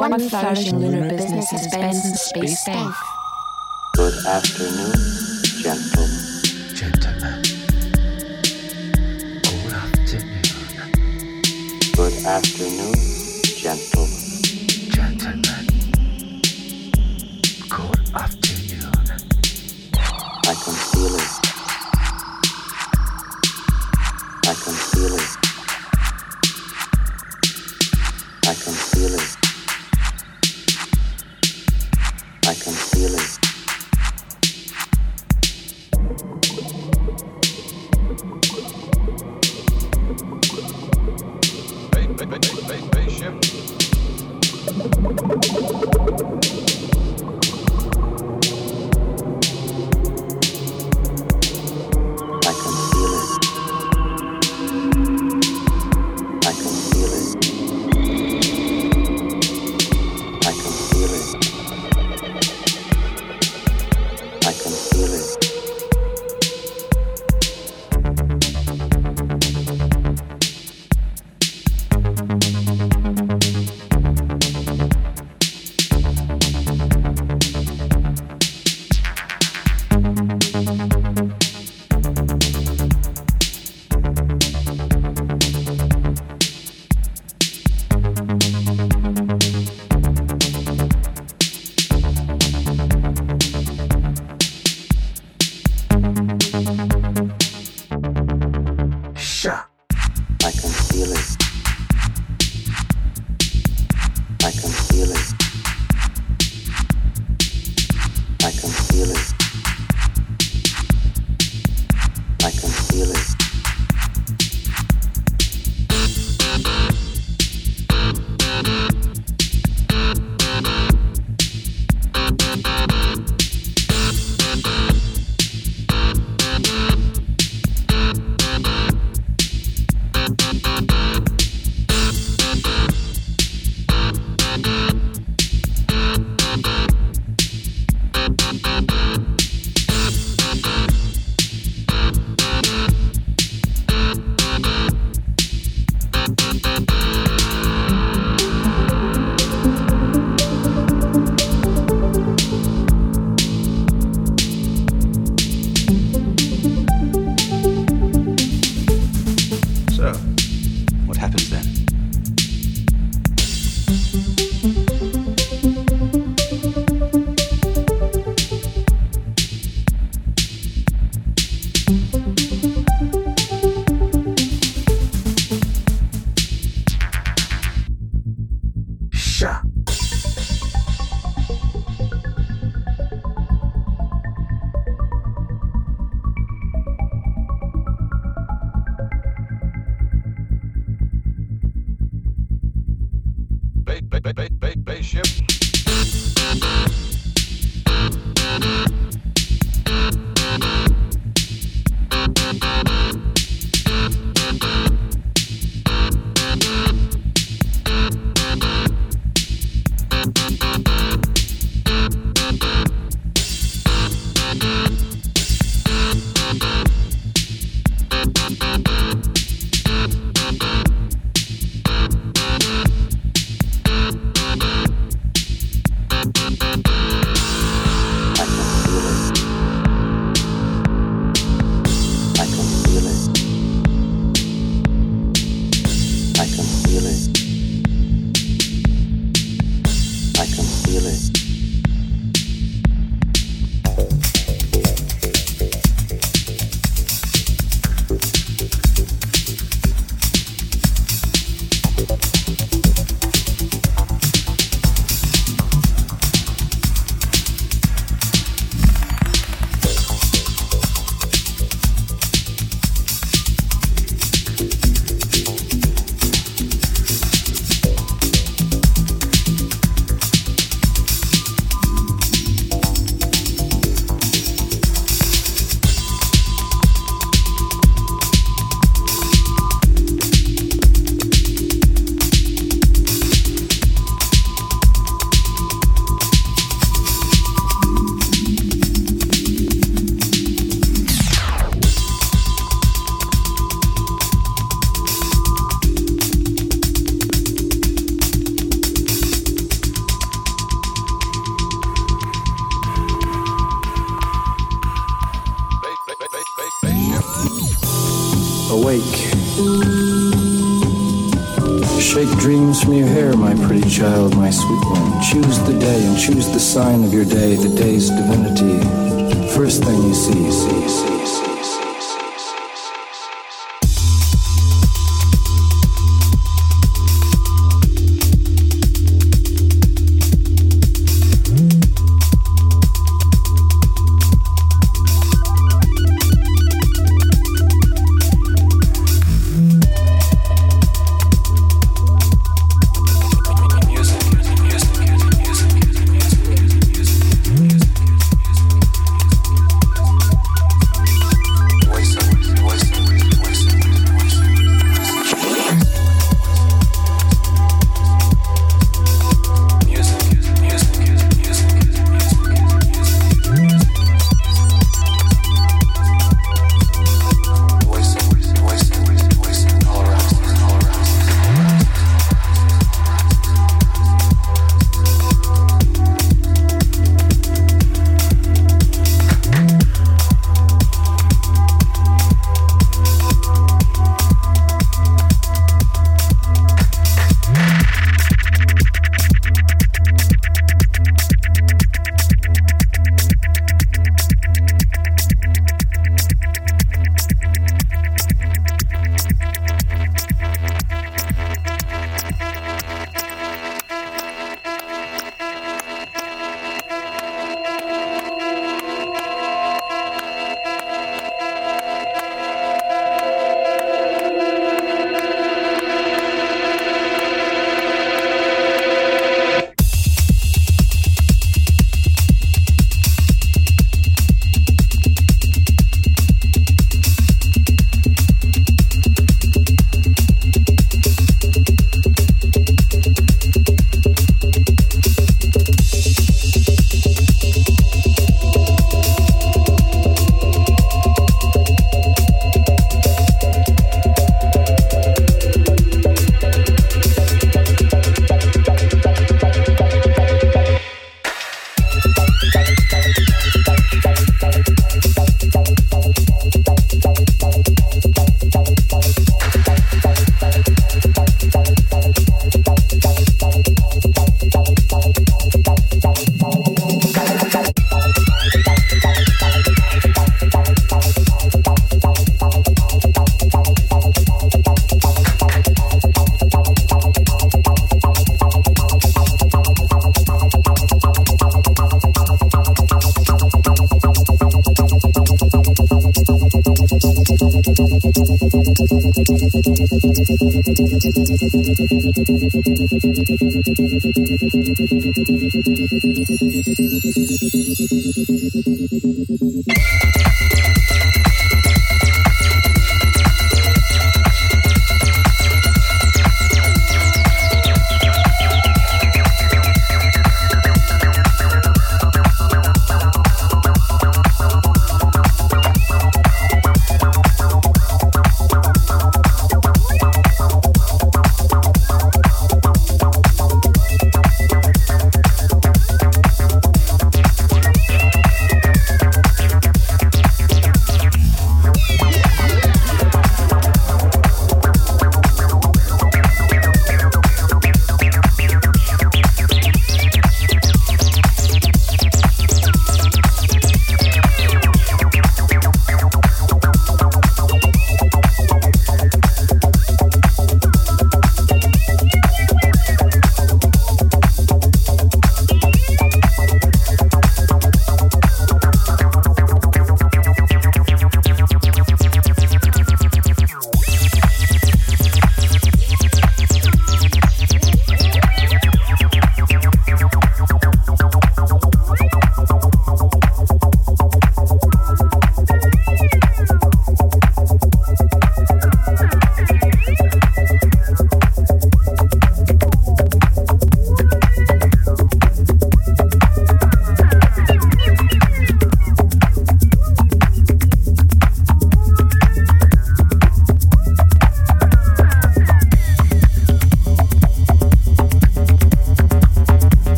One flourishing lunar business is Benson Space Safe. Good afternoon, gentlemen. Gentlemen. Good afternoon, Good afternoon, gentlemen. gentlemen. Good afternoon. I can feel it. I can I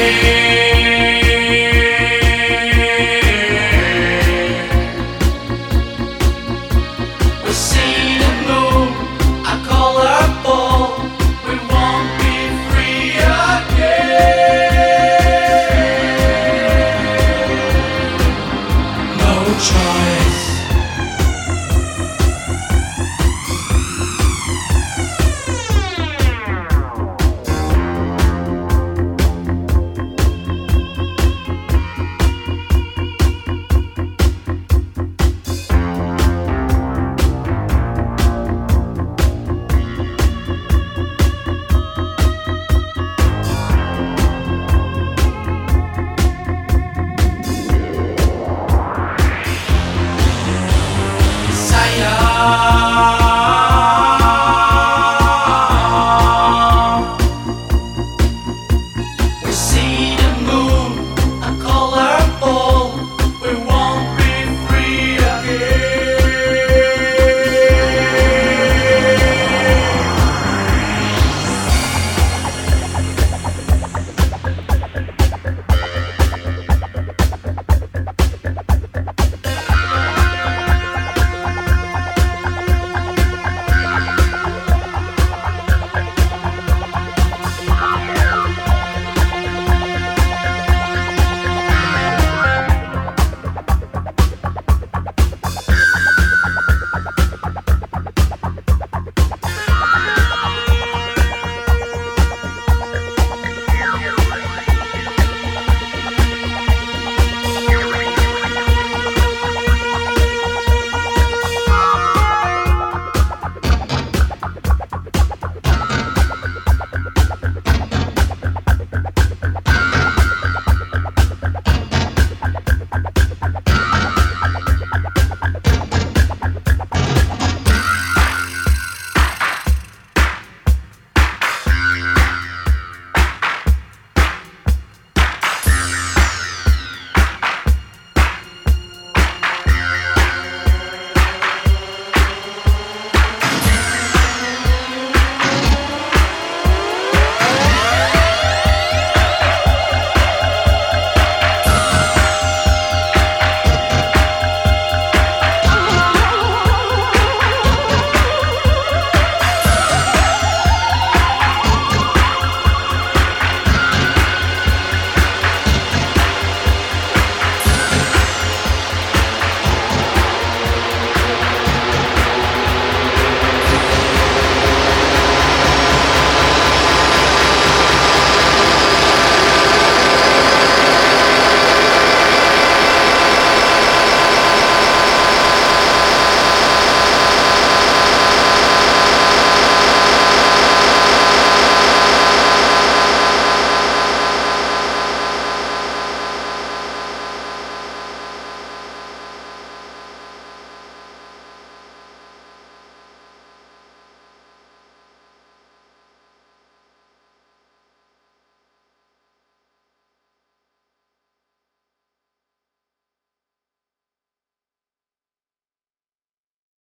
Yeah.